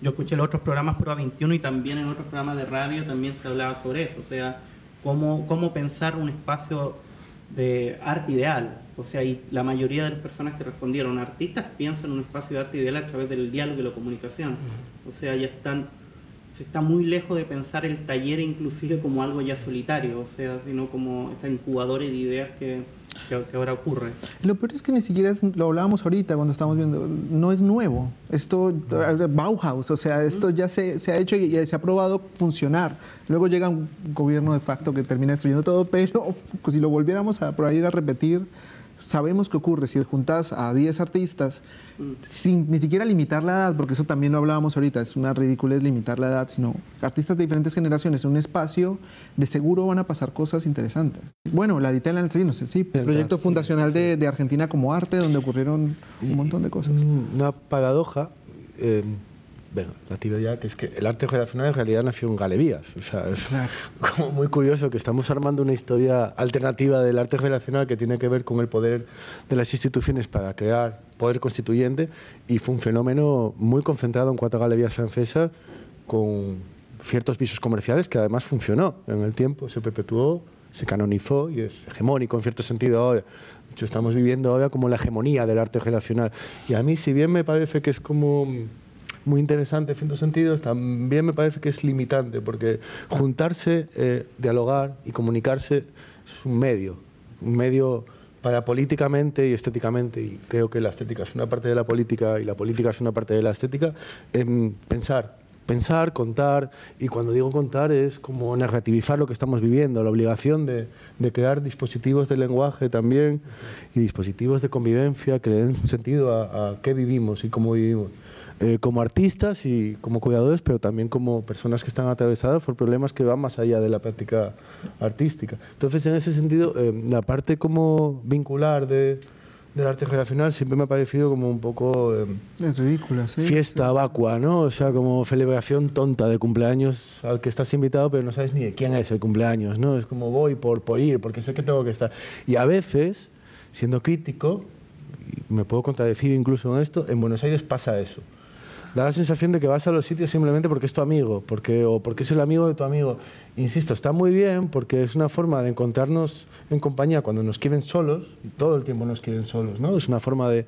S4: yo escuché los otros programas Pro 21 y también en otros programas de radio también se hablaba sobre eso, o sea, cómo, cómo pensar un espacio de arte ideal. O sea, y la mayoría de las personas que respondieron, artistas, piensan un espacio de arte ideal a través del diálogo y la comunicación. O sea, ya están, se está muy lejos de pensar el taller inclusive como algo ya solitario, o sea, sino como esta incubadora de ideas que, que, ahora ocurre.
S1: Lo peor es que ni siquiera lo hablábamos ahorita cuando estábamos viendo, no es nuevo. Esto, Bauhaus, o sea, esto ya se, se ha hecho y, se ha probado funcionar. Luego llega un gobierno de facto que termina destruyendo todo, pero pues, si lo volviéramos a por ahí a repetir, sabemos qué ocurre si juntas a 10 artistas sin ni siquiera limitar la edad, porque eso también lo hablábamos ahorita, es una ridiculez limitar la edad, sino artistas de diferentes generaciones en un espacio, de seguro van a pasar cosas interesantes. Bueno, la Ditela, sí, no sé, sí, proyecto fundacional de, de, Argentina como arte, donde ocurrieron un montón de cosas.
S2: Una paradoja. Eh, venga, la tiro ya, que es que el arte relacional en realidad nació en galerías. O sea, es como muy curioso que estamos armando una historia alternativa del arte relacional que tiene que ver con el poder de las instituciones para crear poder constituyente y fue un fenómeno muy concentrado en cuatro galerías francesas con ciertos pisos comerciales que además funcionó en el tiempo, se perpetuó, se canonizó y es hegemónico en cierto sentido ahora. De hecho, estamos viviendo ahora como la hegemonía del arte relacional. Y a mí, si bien me parece que es como muy interesante en ciertos sentidos, también me parece que es limitante, porque juntarse, eh, dialogar y comunicarse es un medio, un medio para políticamente y estéticamente, y creo que la estética es una parte de la política y la política es una parte de la estética, en pensar, pensar, contar, y cuando digo contar es como narrativizar lo que estamos viviendo, la obligación de, de crear dispositivos de lenguaje también y dispositivos de convivencia que le den sentido a, a qué vivimos y cómo vivimos. Eh, como artistas y como cuidadores, pero también como personas que están atravesadas por problemas que van más allá de la práctica artística. Entonces, en ese sentido, eh, la parte como vincular de, del arte relacional siempre me ha parecido como un poco eh,
S1: Es ridícula, sí.
S2: fiesta vacua, ¿no? O sea, como celebración tonta de cumpleaños al que estás invitado, pero no sabes ni de quién es el cumpleaños, ¿no? Es como voy por, por ir, porque sé que tengo que estar. Y a veces, siendo crítico, me puedo contradecir incluso en esto, en Buenos Aires pasa eso. Da la sensación de que vas a los sitios simplemente porque es tu amigo, porque, o porque es el amigo de tu amigo. Insisto, está muy bien porque es una forma de encontrarnos en compañía cuando nos quieren solos, y todo el tiempo nos quieren solos, ¿no? Es una forma de,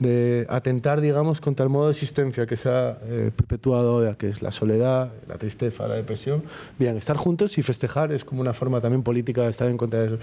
S2: de atentar, digamos, contra el modo de existencia que se ha eh, perpetuado que es la soledad, la tristeza, la depresión. Bien, estar juntos y festejar es como una forma también política de estar en contra de eso.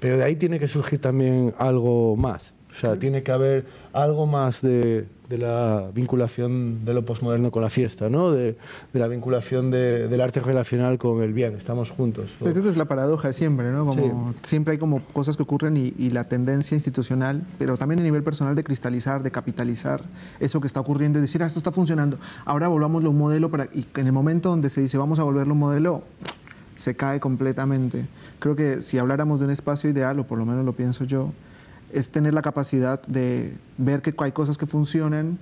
S2: Pero de ahí tiene que surgir también algo más. O sea, tiene que haber algo más de, de la vinculación de lo posmoderno con la fiesta, ¿no? De, de la vinculación de- del arte relacional con el bien, estamos juntos.
S1: Yo creo que es la paradoja de siempre, ¿no? Como siempre hay como cosas que ocurren y, y la tendencia institucional, pero también a nivel personal de cristalizar, de capitalizar eso que está ocurriendo y decir, ah, esto está funcionando, ahora volvámoslo un modelo para... Y en el momento donde se dice, vamos a volverlo un modelo, se cae completamente. Creo que si habláramos de un espacio ideal, o por lo menos lo pienso yo, es tener la capacidad de ver que hay cosas que funcionan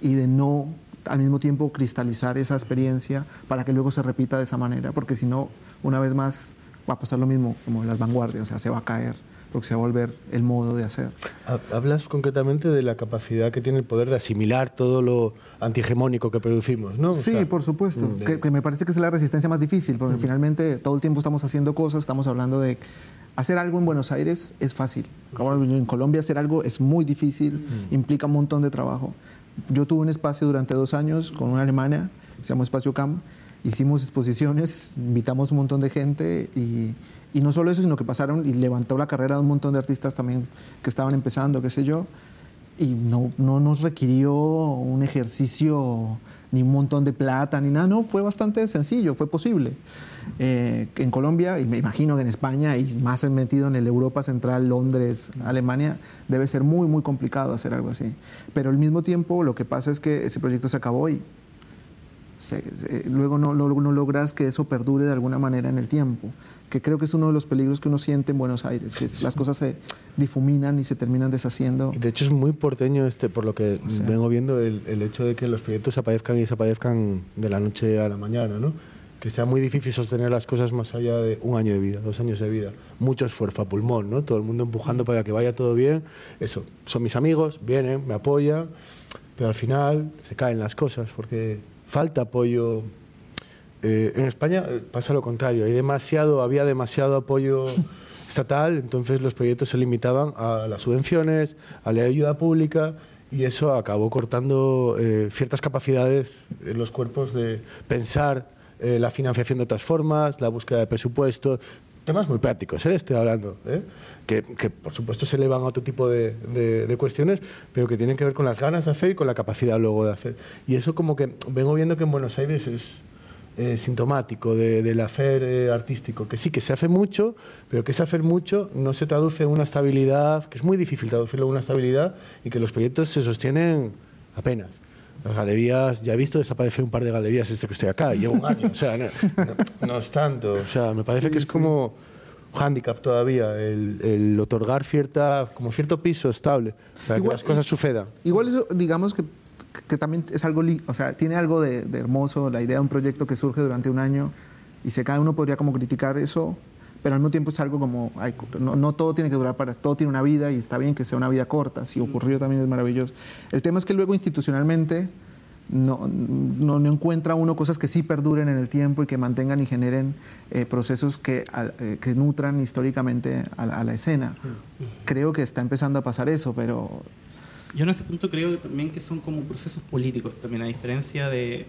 S1: y de no al mismo tiempo cristalizar esa experiencia para que luego se repita de esa manera, porque si no, una vez más va a pasar lo mismo como en las vanguardias, o sea, se va a caer, porque se va a volver el modo de hacer.
S2: Ha- Hablas concretamente de la capacidad que tiene el poder de asimilar todo lo antihegemónico que producimos, ¿no? O
S1: Sí,
S2: sea,
S1: por supuesto,
S2: mm, de-
S1: que, que me parece que es la resistencia más difícil, porque finalmente todo el tiempo estamos haciendo cosas, estamos hablando de hacer algo en Buenos Aires es fácil, en Colombia hacer algo es muy difícil, implica un montón de trabajo. Yo tuve un espacio durante dos años con una alemana, se llama Espacio Cam, hicimos exposiciones, invitamos un montón de gente y, y no solo eso, sino que pasaron y levantó la carrera de un montón de artistas también que estaban empezando, qué sé yo, y no, no nos requirió un ejercicio ni un montón de plata ni nada, no, fue bastante sencillo, fue posible. Eh, en Colombia, y me imagino que en España, y más metido en el Europa Central, Londres, Alemania, debe ser muy, muy complicado hacer algo así. Pero al mismo tiempo, lo que pasa es que ese proyecto se acabó y luego no- no logras que eso perdure de alguna manera en el tiempo, que creo que es uno de los peligros que uno siente en Buenos Aires, que las cosas se difuminan y se terminan deshaciendo.
S2: De hecho es muy porteño este, por lo que
S1: sea.
S2: vengo viendo, el, el hecho de que los proyectos aparezcan y desaparezcan de la noche a la mañana, ¿no? Que sea muy difícil sostener las cosas más allá de un año de vida, dos años de vida. Mucho esfuerzo a pulmón, ¿no? Todo el mundo empujando para que vaya todo bien. Eso, son mis amigos, vienen, me apoyan, pero al final se caen las cosas porque falta apoyo. Eh, en España eh, pasa lo contrario, hay demasiado, había demasiado apoyo estatal, entonces los proyectos se limitaban a las subvenciones, a la ayuda pública y eso acabó cortando eh, ciertas capacidades en los cuerpos de pensar eh, la financiación de otras formas, la búsqueda de presupuesto, temas muy prácticos, ¿eh? estoy hablando, ¿eh? que, que, por supuesto se elevan a otro tipo de, de- de cuestiones, pero que tienen que ver con las ganas de hacer y con la capacidad luego de hacer. Y eso como que vengo viendo que en Buenos Aires es eh, sintomático de- del hacer eh, artístico, que sí, que se hace mucho, pero que ese hacer mucho no se traduce en una estabilidad, que es muy difícil traducirlo en una estabilidad y que los proyectos se sostienen apenas. Las galerías, ya he visto desaparecer un par de galerías desde que estoy acá, llevo un año, o sea, no, no- no es tanto, o sea, me parece que es como hándicap todavía el, el otorgar cierta, como cierto piso estable para
S1: Igual-
S2: que las cosas sucedan.
S1: Igual eso, digamos que, que también es algo, o sea, tiene algo de, de hermoso la idea de un proyecto que surge durante un año y se cada uno podría como criticar eso, pero al mismo tiempo es algo como, no, no todo tiene que durar para, todo tiene una vida y está bien que sea una vida corta, si ocurrió también es maravilloso. El tema es que luego institucionalmente no, no, no encuentra uno cosas que sí perduren en el tiempo y que mantengan y generen eh, procesos que, eh, que nutran históricamente a a la escena. Creo que está empezando a pasar eso, pero
S4: Yo en ese punto creo que también que son como procesos políticos también, a diferencia de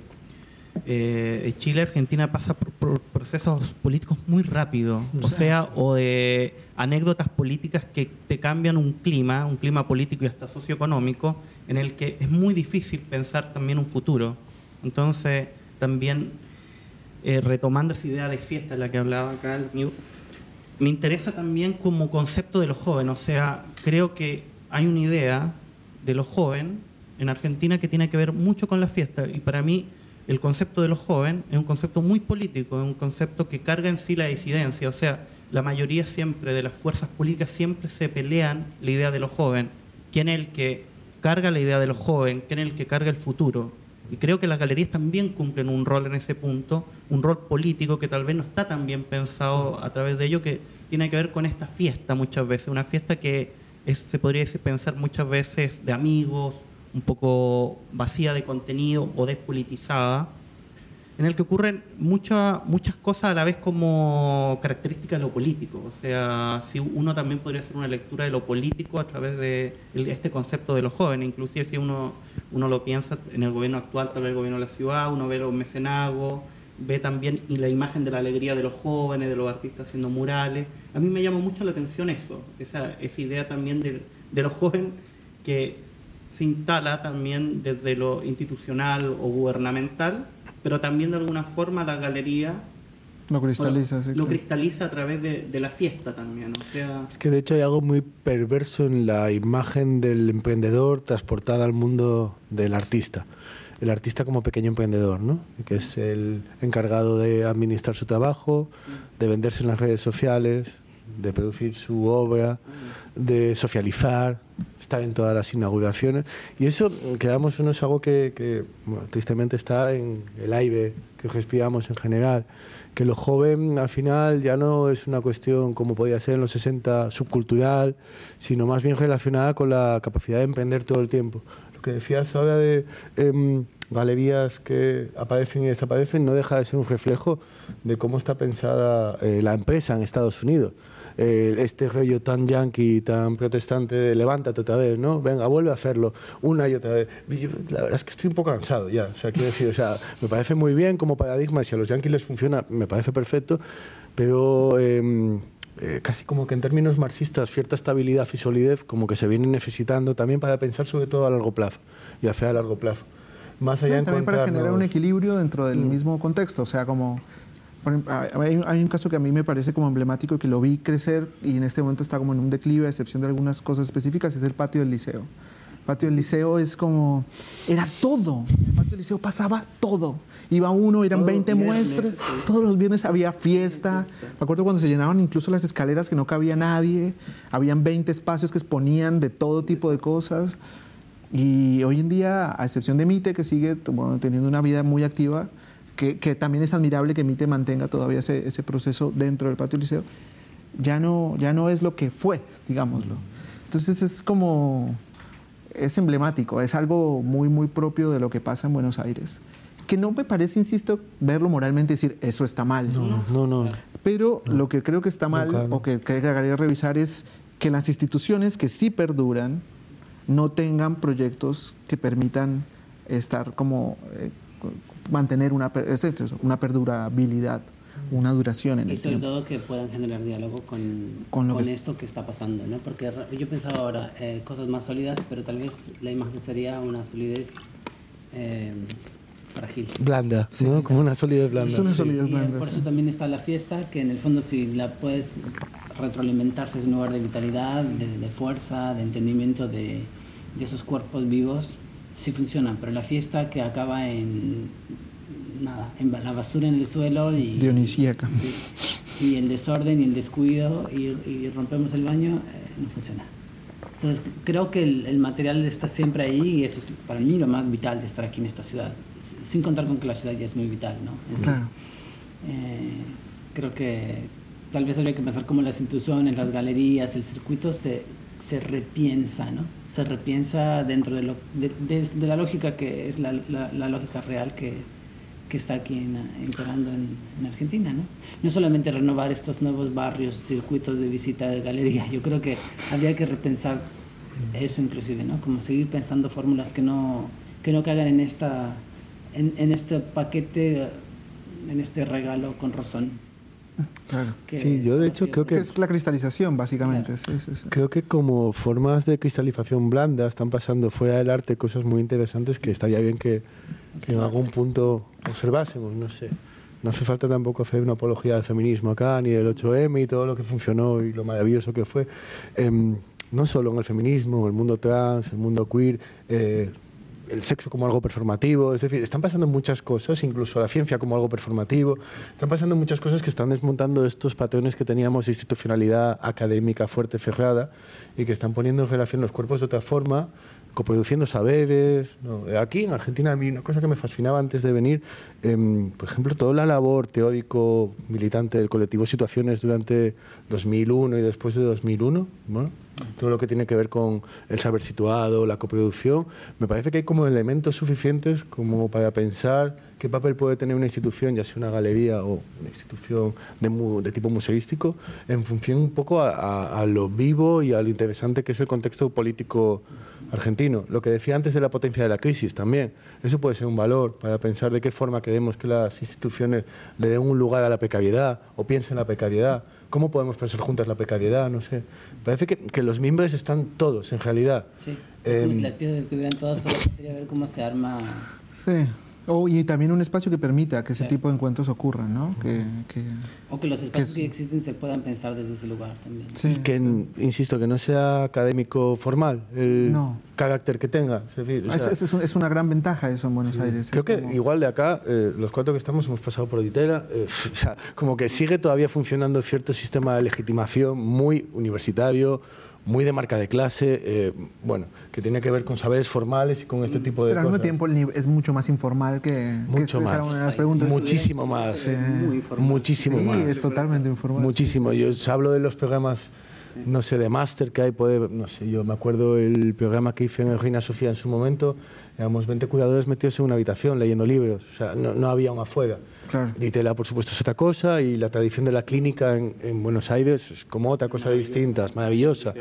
S4: eh, Chile, Argentina pasa por, por- procesos políticos muy rápidos, o sea, o de anécdotas políticas que te cambian un clima, un clima político y hasta socioeconómico, en el que es muy difícil pensar también un futuro. Entonces, también eh, retomando esa idea de fiesta la que hablaba acá, me interesa también como concepto de los jóvenes, o sea, creo que hay una idea de los jóvenes en Argentina que tiene que ver mucho con la fiesta. Y para mí el concepto de los jóvenes es un concepto muy político, es un concepto que carga en sí la disidencia, o sea, la mayoría siempre de las fuerzas políticas siempre se pelean la idea de los jóvenes, quién es el que carga la idea de los jóvenes, quién es el que carga el futuro. Y creo que las galerías también cumplen un rol en ese punto, un rol político que tal vez no está tan bien pensado a través de ello, que tiene que ver con esta fiesta muchas veces, una fiesta que se podría pensar muchas veces de amigos, un poco vacía de contenido o despolitizada, en el que ocurren muchas muchas cosas a la vez como características de lo político. O sea, si uno también podría hacer una lectura de lo político a través de este concepto de los jóvenes, inclusive si uno, uno lo piensa en el gobierno actual, tal vez el gobierno de la ciudad, uno ve los mecenagos, ve también y la imagen de la alegría de los jóvenes, de los artistas haciendo murales. A mí me llama mucho la atención eso, esa, esa idea también de, de los jóvenes que se instala también desde lo institucional o gubernamental, pero también de alguna forma la galería
S1: lo cristaliza,
S4: lo cristaliza a través de, de, la fiesta también. O sea...
S2: Es que de hecho hay algo muy perverso en la imagen del emprendedor transportada al mundo del artista. El artista como pequeño emprendedor, ¿no? que es el encargado de administrar su trabajo, de venderse en las redes sociales, de producir su obra, de socializar, estar en todas las inauguraciones. Y eso, quedamos, no es algo que, tristemente está en el aire que respiramos en general. Que lo joven al final ya no es una cuestión como podía ser en los 60 subcultural, sino más bien relacionada con la capacidad de emprender todo el tiempo. Que decías ahora de em, galerías que aparecen y desaparecen no deja de ser un reflejo de cómo está pensada eh, la empresa en Estados Unidos eh, este rollo tan yankee, tan protestante de levántate otra vez, ¿no? Venga, vuelve a hacerlo una y otra vez. la verdad es que estoy un poco cansado ya, o sea, quiero decir, o sea, me parece muy bien como paradigma si a los yankees les funciona, me parece perfecto, pero... Eh, casi como que en términos marxistas, cierta estabilidad y solidez como que se viene necesitando también para pensar sobre todo a largo plazo y hacer a largo plazo. Más allá
S1: de también para generar un equilibrio dentro del mm. mismo contexto, o sea, como hay, un caso que a mí me parece como emblemático que lo vi crecer y en este momento está como en un declive, a excepción de algunas cosas específicas, es el patio del liceo. Patio del liceo es como, era todo. En el patio del liceo pasaba todo. Iba uno, eran 20 muestras, todos los viernes había fiesta. Me acuerdo cuando se llenaban incluso las escaleras que no cabía nadie, habían 20 espacios que exponían de todo tipo de cosas. Y hoy en día, a excepción de Mite, que sigue teniendo una vida muy activa, que, también es admirable que MITE mantenga todavía ese, ese, proceso dentro del patio liceo, ya no, ya no es lo que fue, digámoslo. Entonces es como, es emblemático, es algo muy, muy propio de lo que pasa en Buenos Aires. Que no me parece, insisto, verlo moralmente y decir, eso está mal.
S2: No, no, no.
S1: Pero lo que creo que está mal, o que, que revisar, es que las instituciones que sí perduran no tengan proyectos que permitan estar como eh, mantener una, una perdurabilidad, una duración en
S3: y sobre todo que puedan generar diálogo con, con, esto que está pasando, ¿no? Porque yo pensaba ahora eh, cosas más sólidas, pero tal vez la imagen sería una solidez eh, frágil.
S2: Blanda, ¿no? Como una solidez blanda.
S1: Es una solidez blanda.
S3: por eso también está la fiesta, que en el fondo si la puedes retroalimentarse es un lugar de vitalidad, de, fuerza, de entendimiento de, de esos cuerpos vivos sí funcionan, pero la fiesta que acaba en nada, la basura en el suelo y
S1: dionisíaca
S3: y, el desorden y el descuido y, rompemos el baño eh, no funciona. Entonces creo que el, material está siempre ahí y eso es para mí lo más vital de estar aquí en esta ciudad, sin contar con que la ciudad ya es muy vital, ¿no? Eh, creo que tal vez habría que pensar como las instituciones, las galerías, el circuito se se repiensa, ¿no? Se repiensa dentro de, lo, de, la lógica que es la, la, lógica real que, que está aquí en, en, en, Argentina, ¿no? No solamente renovar estos nuevos barrios, circuitos de visita de galería, yo creo que habría que repensar eso inclusive, ¿no? Como seguir pensando fórmulas que no, que no caigan en, esta, en, en este paquete en este regalo con Rosón.
S1: Claro.
S2: Sí, yo de hecho creo
S1: Que
S2: que
S1: es la cristalización, básicamente.
S3: Claro.
S1: sí, sí, sí.
S2: Creo que como formas de cristalización blanda están pasando fuera del arte cosas muy interesantes que estaría bien que, que en algún punto observásemos, no sé. No hace falta tampoco hacer una apología del feminismo acá, ni del 8M y todo lo que funcionó y lo maravilloso que fue. Em, no solo en el feminismo, el mundo trans, el mundo queer, eh, el sexo como algo performativo, es decir, están pasando muchas cosas, incluso la ciencia como algo performativo, están pasando muchas cosas que están desmontando estos patrones que teníamos de institucionalidad académica fuerte, cerrada, y que están poniendo en relación los cuerpos de otra forma, coproduciendo saberes. ¿no? Aquí en Argentina a mí una cosa que me fascinaba antes de venir, em, por ejemplo, toda la labor teórico militante del colectivo Situaciones durante 2001 y después de 2001, ¿no? todo lo que tiene que ver con el saber situado, la coproducción, me parece que hay como elementos suficientes como para pensar qué papel puede tener una institución, ya sea una galería o una institución de, tipo museístico, en función un poco a- a lo vivo y a lo interesante que es el contexto político argentino. Lo que decía antes de la potencia de la crisis también, eso puede ser un valor para pensar de qué forma queremos que las instituciones le den un lugar a la precariedad o piensen la precariedad. ¿Cómo podemos pensar juntas la precariedad? No sé. Parece que, que los miembros están todos, en realidad.
S3: Sí,
S2: Em,
S3: como si las piezas estuvieran todas, solo ver cómo se arma.
S1: Sí. Oh, y también un espacio que permita que ese
S3: Sí.
S1: tipo de encuentros ocurran, ¿no? Que, que-
S3: O que los espacios
S1: es-
S3: que existen se puedan pensar desde ese lugar también.
S1: sí.
S2: Y que, insisto, que no sea académico formal el
S1: No.
S2: carácter que tenga. Es decir, o
S1: Ah, es,
S2: sea,
S1: es- es un- es una gran ventaja eso en Buenos Aires.
S2: Creo
S1: es
S2: que
S1: como-
S2: igual de acá, eh, los cuatro que estamos hemos pasado por Ditela, eh, o sea, como que sigue todavía funcionando cierto sistema de legitimación muy universitario, muy de marca de clase, eh, bueno, que tiene que ver con saberes formales y con este tipo de
S1: Pero al mismo
S2: cosas.
S1: tiempo es mucho más informal que...
S2: Mucho más.
S1: era una de las preguntas.
S2: Muchísimo más.
S1: Sí.
S4: Muy informal.
S2: Muchísimo
S1: Sí,
S2: más.
S1: es totalmente informal.
S2: Muchísimo. Yo os hablo de los programas, no sé, de máster que hay, puede, no sé, yo me acuerdo el programa que hice en el Reina Sofía en su momento, éramos 20 cuidadores metidos en una habitación leyendo libros, o sea, no, no había una afuera.
S1: Claro.
S2: Ditela, por supuesto, es otra cosa y la tradición de la clínica en, en Buenos Aires es como otra cosa distinta, es maravillosa.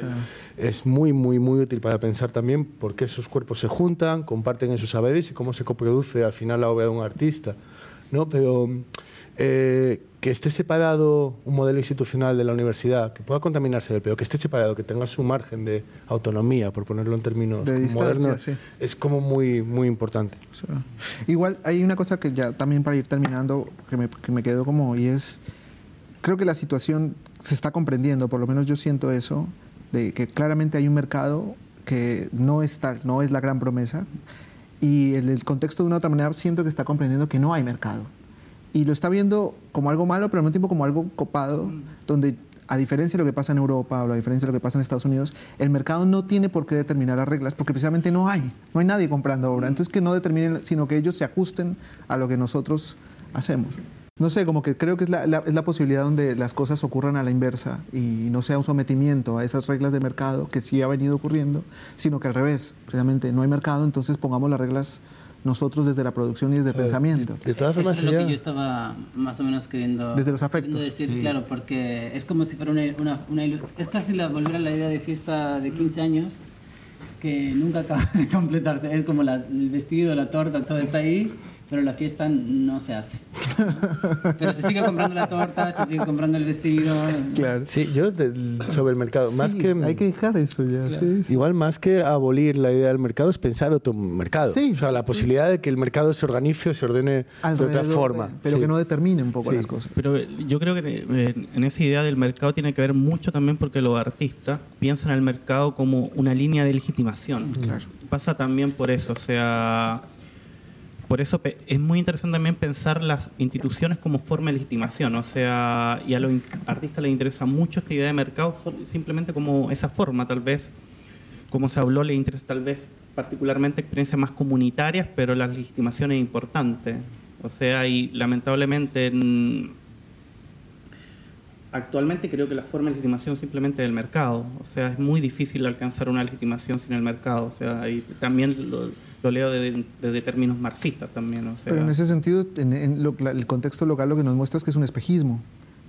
S2: Es muy, muy, muy útil para pensar también por qué esos cuerpos se juntan, comparten esos saberes y cómo se coproduce al final la obra de un artista. ¿no? Pero eh, que esté separado un modelo institucional de la universidad, que pueda contaminarse del pero que esté separado, que tenga su margen de autonomía, por ponerlo en términos
S1: De
S2: modernos,
S1: sí.
S2: es como muy, muy importante.
S1: Igual hay una cosa que ya también para ir terminando, que me, que me quedó como, y es, creo que la situación se está comprendiendo, por lo menos yo siento eso, de que claramente hay un mercado que no es tal, no es la gran promesa, y en el contexto de una otra manera siento que está comprendiendo que no hay mercado. Y lo está viendo como algo malo, pero al mismo tiempo como algo copado, donde a diferencia de lo que pasa en Europa o a diferencia de lo que pasa en Estados Unidos, el mercado no tiene por qué determinar las reglas, porque precisamente no hay, no hay nadie comprando obra. Entonces que no determinen, sino que ellos se ajusten a lo que nosotros hacemos. No sé, como que creo que es la, la- es la posibilidad donde las cosas ocurran a la inversa y no sea un sometimiento a esas reglas de mercado que sí ha venido ocurriendo, sino que al revés, precisamente no hay mercado, entonces pongamos las reglas nosotros desde la producción y desde el pensamiento.
S2: De todas
S3: Eso
S2: formas,
S3: es lo que yo estaba más o menos queriendo,
S1: Desde los afectos.
S3: queriendo decir, claro, porque es como si fuera una, una, Es casi la, volver a la idea de fiesta de 15 años que nunca acaba de completarse. Es como la- el vestido, la torta, todo está ahí, pero la fiesta no se hace. Pero se sigue comprando la torta, se sigue comprando el vestido.
S1: Claro.
S2: Sí, yo del- sobre el mercado, más
S1: Sí,
S2: que...
S1: hay que dejar eso ya. sí, sí.
S2: Igual más que abolir la idea del mercado es pensar otro mercado.
S1: Sí.
S2: O sea, la posibilidad de que el mercado se organice o se ordene de
S1: Alrededor
S2: otra
S1: de-
S2: forma.
S1: pero
S2: Sí.
S1: que no determine un poco
S2: Sí.
S1: las cosas.
S4: Pero eh, yo creo que eh, en esa idea del mercado tiene que ver mucho también porque los artistas piensan al mercado como una línea de legitimación.
S1: Claro.
S4: Pasa también por eso, o sea, por eso es muy interesante también pensar las instituciones como forma de legitimación, o sea, y a los artistas les interesa mucho esta idea de mercado simplemente como esa forma, tal vez, como se habló, les interesa tal vez particularmente experiencias más comunitarias, pero la legitimación es importante. O sea, y lamentablemente en- actualmente creo que la forma de legitimación simplemente es el mercado. O sea, es muy difícil alcanzar una legitimación sin el mercado. O sea, y también lo, lo leo desde, desde términos marxistas también. O sea,
S1: Pero en ese sentido, en, en lo- la- el contexto local lo que nos muestra es que es un espejismo.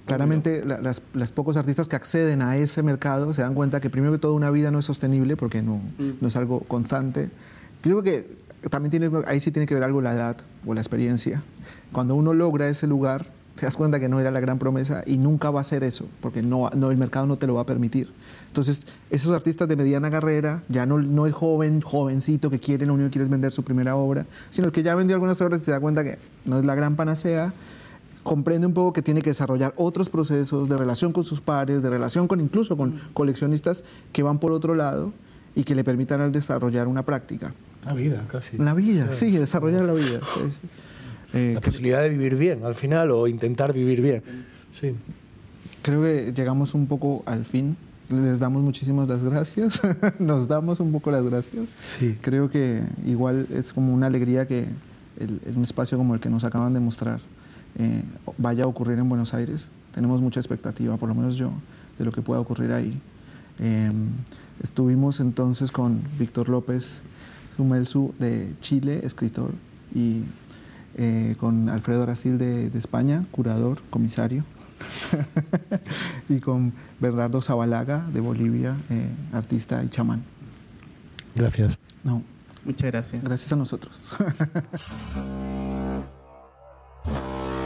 S1: Claramente, la- las, las pocos artistas que acceden a ese mercado se dan cuenta que primero que todo una vida no es sostenible porque no, no es algo constante. Creo que también tiene, ahí sí tiene que ver algo la edad o la experiencia. Cuando uno logra ese lugar, te das cuenta que no era la gran promesa y nunca va a ser eso, porque no, no, el mercado no te lo va a permitir. Entonces, esos artistas de mediana carrera, ya no, no el joven, jovencito que quiere, lo único que quiere es vender su primera obra, sino el que ya vendió algunas obras y se da cuenta que no es la gran panacea, comprende un poco que tiene que desarrollar otros procesos de relación con sus pares, de relación con incluso con coleccionistas que van por otro lado y que le permitan desarrollar una práctica.
S2: La vida, casi.
S1: La vida, sí, desarrollar la vida. sí, sí. Eh,
S2: La posibilidad de vivir bien al final o intentar vivir bien. Sí.
S1: creo que llegamos un poco al fin. Les damos muchísimas las gracias. Nos damos un poco las gracias.
S2: Sí.
S1: Creo que igual es como una alegría que el- en un espacio como el que nos acaban de mostrar eh, vaya a ocurrir en Buenos Aires. Tenemos mucha expectativa, por lo menos yo, de lo que pueda ocurrir ahí. Eh, estuvimos entonces con Víctor López Sumelsu de Chile, escritor, y eh, con Alfredo Aracil de, España, curador, comisario, y con Bernardo Zabalaga de Bolivia, eh, artista y chamán.
S2: Gracias.
S1: No.
S4: Muchas gracias.
S1: Gracias a nosotros.